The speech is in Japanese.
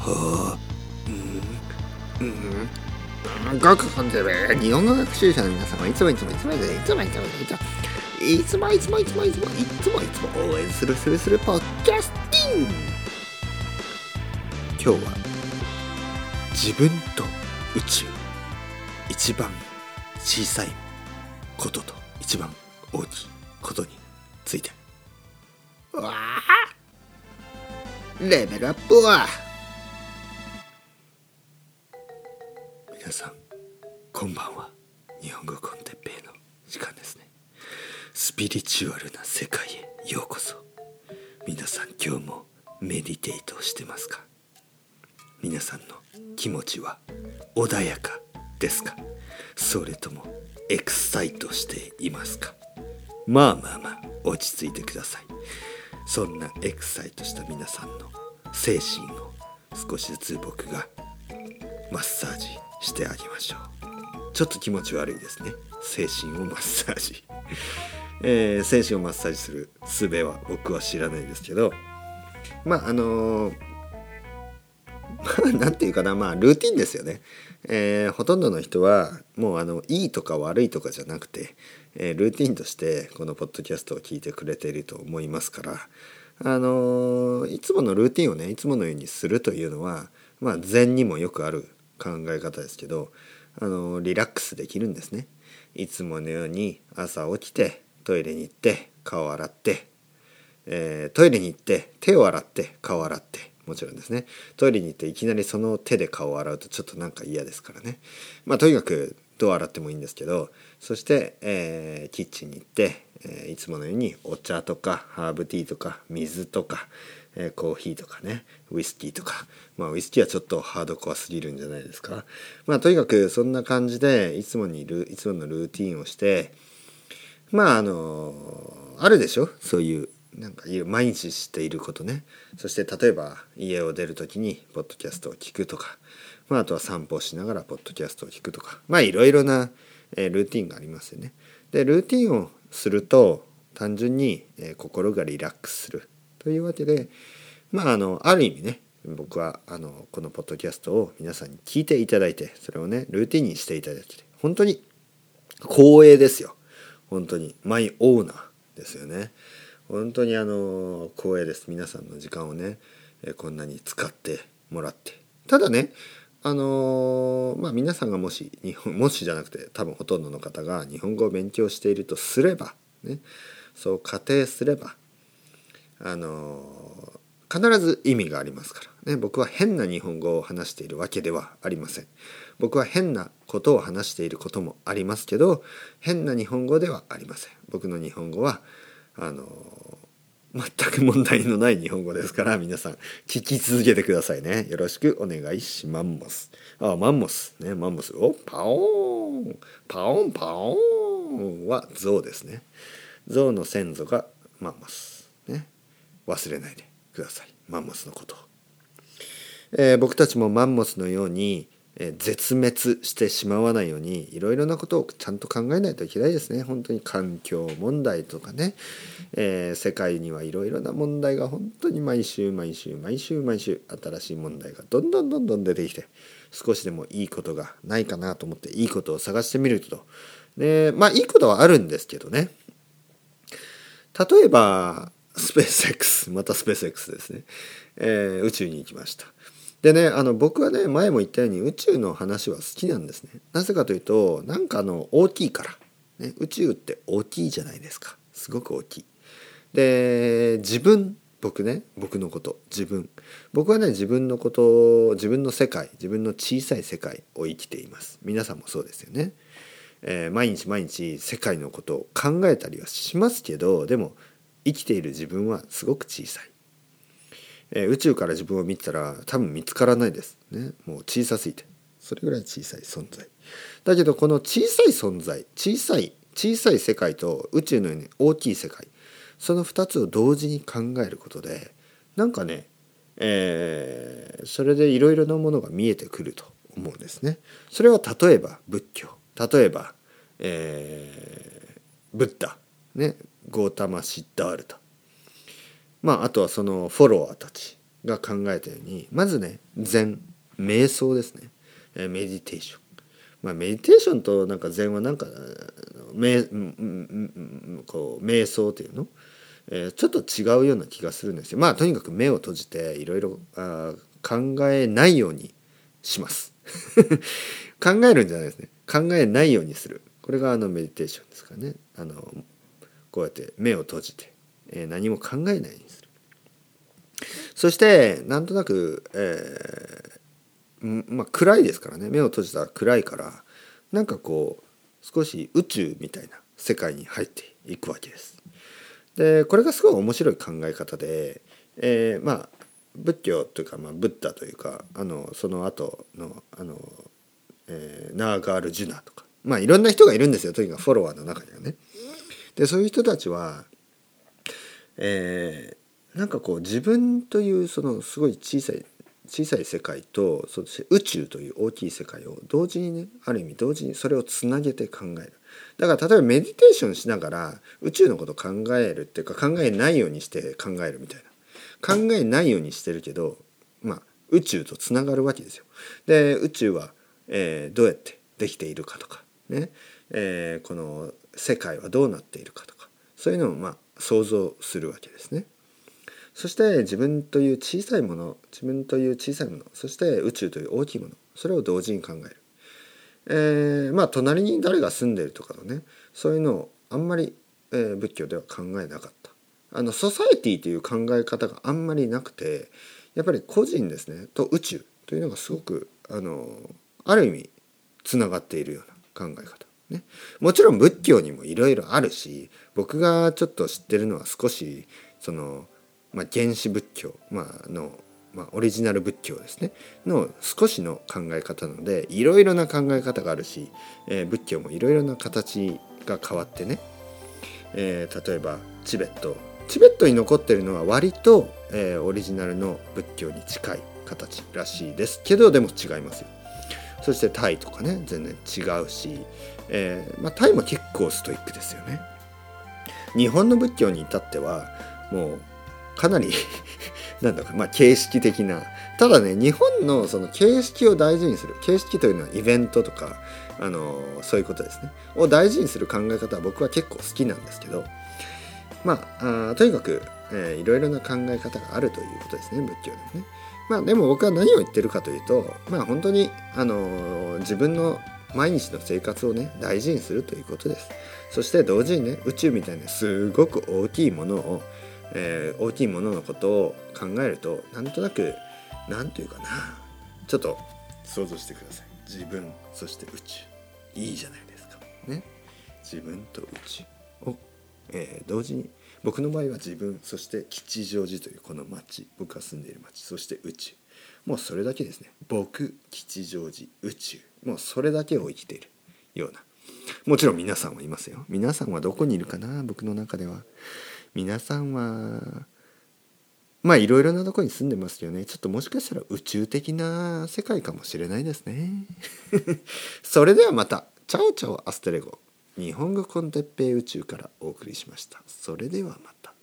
はあうんうんごく本日は日本語学習者の皆様いつもいつもいつもいつもいつもいつもいつもいつもいつもいつもいつもいつもいつも応援するするするポッキャスティン今日は自分と宇宙。一番小さいことと一番大きい。ことについて。わあレベルアップは。皆さん。こんばんは。日本語コンテッペイの時間ですね。スピリチュアルな世界へようこそ。皆さん今日もメディテートしてますか？皆さんの気持ちは穏やかですか？それともエクサイトしていますか？まあまあまあ落ち着いてください。そんなエクサイトした皆さんの精神を少しずつ僕がマッサージしてあげましょう。ちょっと気持ち悪いですね。精神をマッサージ、えー、精神をマッサージする術は僕は知らないですけど。まああのー なんていうかな。まあルーティンですよね、えー、ほとんどの人はもうあのいいとか悪いとかじゃなくて、えー、ルーティンとしてこのポッドキャストを聞いてくれていると思いますから。あの、いつものルーティンをねいつものようにするというのはまあ禅にもよくある考え方ですけど、あのリラックスできるんですね。いつものように朝起きてトイレに行って顔洗って、えトイレに行って手を洗って顔洗ってもちろんですね。トイレに行っていきなりその手で顔を洗うとちょっとなんか嫌ですからね。まあとにかくどう洗ってもいいんですけどそして、えー、キッチンに行って、えー、いつものようにお茶とかハーブティーとか水とか、え、コーヒーとかねウイスキーとか。まあウイスキーはちょっとハードコアすぎるんじゃないですか。まあとにかくそんな感じでいつもにいるいつものルーティンをしてまああのあるでしょ？そういうなんか毎日していることね。そして例えば家を出る時にポッドキャストを聞くとか、まあ、あとは散歩をしながらポッドキャストを聞くとか。まあいろいろな、えー、ルーティンがありますよね。でルーティンをすると単純に、えー、心がリラックスする。というわけでまああのある意味ね僕はあのこのポッドキャストを皆さんに聞いていただいてそれをねルーティンにしていただいて本当に光栄ですよ。本当にマイオーナーですよね。本当にあの光栄です。皆さんの時間をねこんなに使ってもらって。ただねあのまあ皆さんがもし日本もしじゃなくて多分ほとんどの方が日本語を勉強しているとすればねそう仮定すればあの必ず意味がありますから、ね、僕は変な日本語を話しているわけではありません。僕は変なことを話していることもありますけど変な日本語ではありません。僕の日本語はあの全く問題のない日本語ですから皆さん聞き続けてくださいね。よろしくお願いします。あマンモス。ねマンモス。おパオーン。パオンパオンは象ですね。象の先祖がマンモス。忘れないでください。マンモスのこと、えー、僕たちもマンモスのようにえ絶滅してしまわないようにいろいろなことをちゃんと考えないといけないですね。本当に環境問題とかね、えー、世界にはいろいろな問題が本当に毎週毎週毎週毎週新しい問題がどんどんどんどん出てきて少しでもいいことがないかなと思っていいことを探してみると。でまあいいことはあるんですけどね。例えばスペース X またスペース X ですね、えー、宇宙に行きました。でねあの僕はね前も言ったように宇宙の話は好きなんですね。なぜかというとなんかあの大きいから、ね、宇宙って大きいじゃないですか。すごく大きい。で自分。僕ね僕のこと。自分。僕はね自分のこと自分の世界自分の小さい世界を生きています。皆さんもそうですよね、えー、毎日毎日世界のことを考えたりはしますけどでも生きている自分はすごく小さいえー、宇宙から自分を見てたら多分見つからないです。ね、もう小さすぎてそれぐらい小さい存在。だけどこの小さい存在小さい小さい世界と宇宙のように大きい世界その2つを同時に考えることでなんかね、えー、それでいろいろなものが見えてくると思うんですね。それは例えば仏教例えば、えー、ブッダ、ね、ゴータマ・シッダールタまあ、あとはそのフォロワーたちが考えたようにまずね禅瞑想ですね、メディテーション。まあメディテーションとなんか禅はなんか瞑こう瞑想っていうの、え、ちょっと違うような気がするんですよ。まあとにかく目を閉じていろいろ考えないようにします。考えるんじゃないですね。考えないようにする。これがあのメディテーションですかね。あのこうやって目を閉じて、えー、何も考えないようにするそしてなんとなく、えー、まあ暗いですからね目を閉じたら暗いからなんかこう少し宇宙みたいな世界に入っていくわけです。でこれがすごい面白い考え方で、えー、まあ仏教というか、まあ、ブッダというかあのその後のあの、えー、ナーガール・ジュナとかまあいろんな人がいるんですよとにかくフォロワーの中にはね。でそういう人たちは、えー、なんかこう自分というそのすごい小さい小さい世界とそして宇宙という大きい世界を同時にねある意味同時にそれをつなげて考える。だから例えばメディテーションしながら宇宙のこと考えるっていうか考えないようにして考えるみたいな。考えないようにしてるけどまあ宇宙とつながるわけですよ。で宇宙は、えー、どうやってできているかとかね、えー、この世界はどうなっているかとかそういうのをまあ想像するわけですね。そして自分という小さいもの自分という小さいものそして宇宙という大きいものそれを同時に考える、えー、まあ隣に誰が住んでるとかのねそういうのをあんまり、えー、仏教では考えなかった。あのソサエティという考え方があんまりなくてやっぱり個人ですねと宇宙というのがすごくあのある意味つながっているような考え方。ね、もちろん仏教にもいろいろあるし僕がちょっと知ってるのは少しそのまあ、原始仏教、まあのまあ、オリジナル仏教ですね。の少しの考え方なのでいろいろな考え方があるし、えー、仏教もいろいろな形が変わってね、えー、例えばチベット。チベットに残ってるのは割と、えー、オリジナルの仏教に近い形らしいです。けどでも違いますよ。そしてタイとかね全然違うし、えーまあ、タイも結構ストイックですよね。日本の仏教に至ってはもうかなり なんだかまあ形式的なただね日本のその形式を大事にする形式というのはイベントとかあのそういうことですねを大事にする考え方は僕は結構好きなんですけどまあとにかく、えー、いろいろな考え方があるということですね仏教でもね。まあでも僕は何を言ってるかというとまあ本当にあの自分の毎日の生活をね大事にするということです。そして同時にね宇宙みたいなすごく大きいものをえー、大きいもののことを考えるとなんとなく何というかなちょっと想像してください。自分そして宇宙。いいじゃないですか。ね。自分と宇宙。を、えー、同時に僕の場合は自分そして吉祥寺というこの町僕が住んでいる町そして宇宙。もうそれだけですね。僕吉祥寺宇宙。もうそれだけを生きている。ような。もちろん皆さんはいますよ。皆さんはどこにいるかな？僕の中では。皆さんはまあいろいろなとこに住んでますよね。ちょっともしかしたら宇宙的な世界かもしれないですね。それではまた。チャオチャオアステレゴ。日本語コンテッペイ宇宙からお送りしました。それではまた。